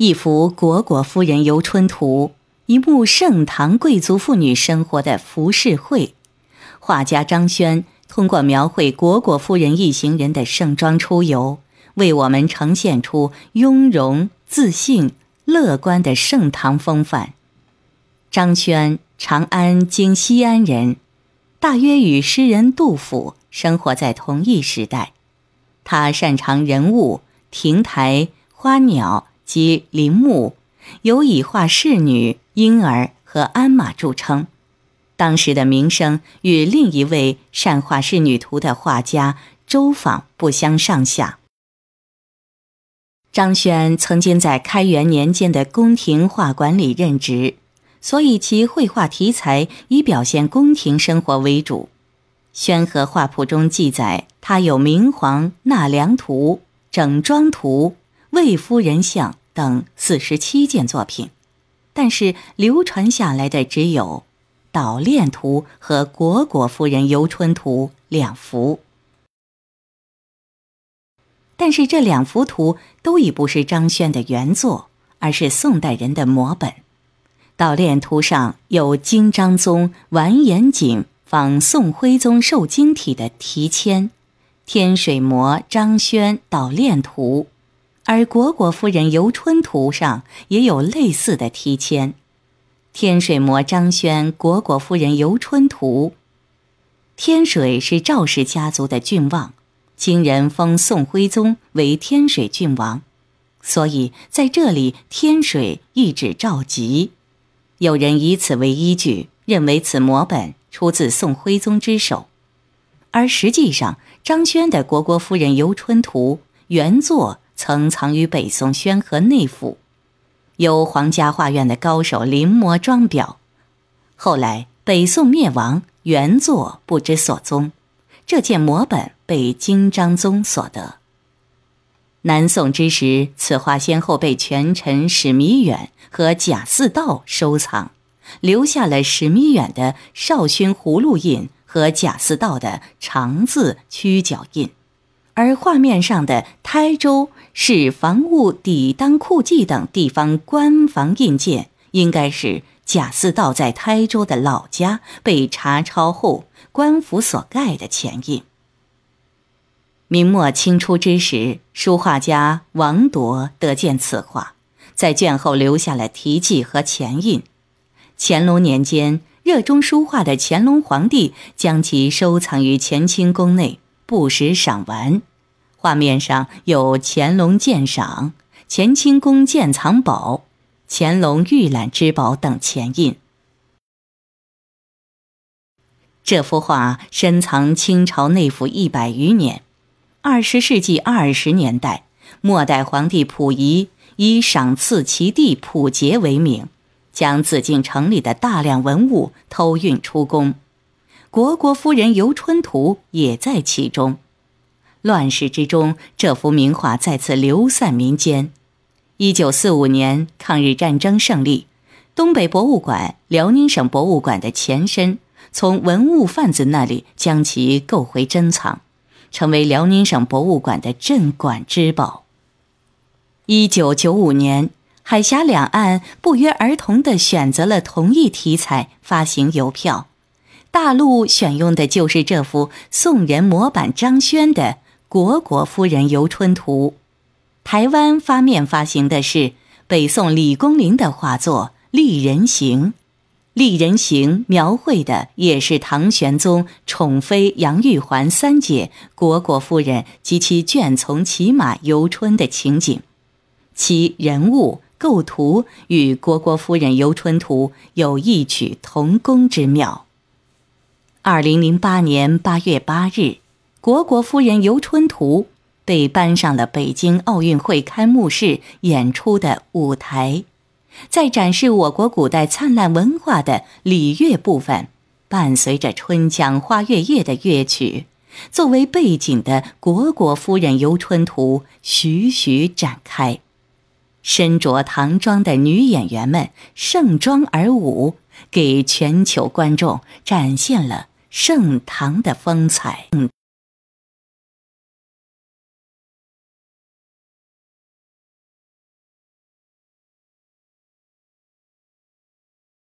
一幅《虢国夫人游春图》，一幕盛唐贵族妇女生活的浮世绘。画家张轩通过描绘虢国夫人一行人的盛装出游，为我们呈现出雍容、自信、乐观的盛唐风范。张轩，长安京西安人，大约与诗人杜甫生活在同一时代。他擅长人物、亭台、花鸟及林墓有以画仕女、婴儿和鞍马著称。当时的名声与另一位善画仕女图的画家周昉不相上下。张轩曾经在开元年间的宫廷画馆里任职，所以其绘画题材以表现宫廷生活为主。《宣和画谱》中记载，他有《明皇纳凉图》《整装图》《魏夫人像》等四十七件作品，但是流传下来的只有《捣练图》和《虢国夫人游春图》两幅。但是这两幅图都已不是张轩的原作，而是宋代人的摹本。《捣练图》上有金章宗完颜景。仿宋徽宗受惊体的题签，天水模张轩捣练图，而虢国夫人游春图上也有类似的题签，天水模张轩虢国夫人游春图。天水是赵氏家族的郡望，金人封宋徽宗为天水郡王，所以在这里天水意指赵佶。有人以此为依据，认为此摹本。出自宋徽宗之手，而实际上，张轩的《虢国夫人游春图》原作曾藏于北宋宣和内府，由皇家画院的高手临摹装裱。后来北宋灭亡，原作不知所踪，这件摹本被金章宗所得。南宋之时，此画先后被权臣史弥远和贾似道收藏。留下了史弥远的少勋葫芦印和贾似道的长字曲角印，而画面上的台州市防务抵当库记等地方官房印鉴，应该是贾似道在台州的老家被查抄后官府所盖的前印。明末清初之时，书画家王铎得见此画，在卷后留下了题记和前印。乾隆年间，热衷书画的乾隆皇帝将其收藏于乾清宫内，不时赏玩。画面上有“乾隆鉴赏”“乾清宫鉴藏宝”“乾隆御览之宝”等前印。这幅画深藏清朝内府一百余年。二十世纪二十年代，末代皇帝溥仪以赏赐其弟溥杰为名。将紫禁城里的大量文物偷运出宫，《虢国夫人游春图》也在其中。乱世之中，这幅名画再次流散民间。一九四五年，抗日战争胜利，东北博物馆（辽宁省博物馆的前身）从文物贩子那里将其购回珍藏，成为辽宁省博物馆的镇馆之宝。一九九五年。海峡两岸不约而同地选择了同一题材发行邮票，大陆选用的就是这幅宋人模板张轩的《虢国夫人游春图》，台湾发面发行的是北宋李公麟的画作《丽人行》，《丽人行》描绘的也是唐玄宗宠妃杨玉环三姐虢国夫人及其眷从骑马游春的情景，其人物。构图与《虢国夫人游春图》有异曲同工之妙。二零零八年八月八日，《虢国夫人游春图》被搬上了北京奥运会开幕式演出的舞台，在展示我国古代灿烂文化的礼乐部分，伴随着《春江花月夜》的乐曲，作为背景的《虢国夫人游春图》徐徐展开。身着唐装的女演员们盛装而舞，给全球观众展现了盛唐的风采。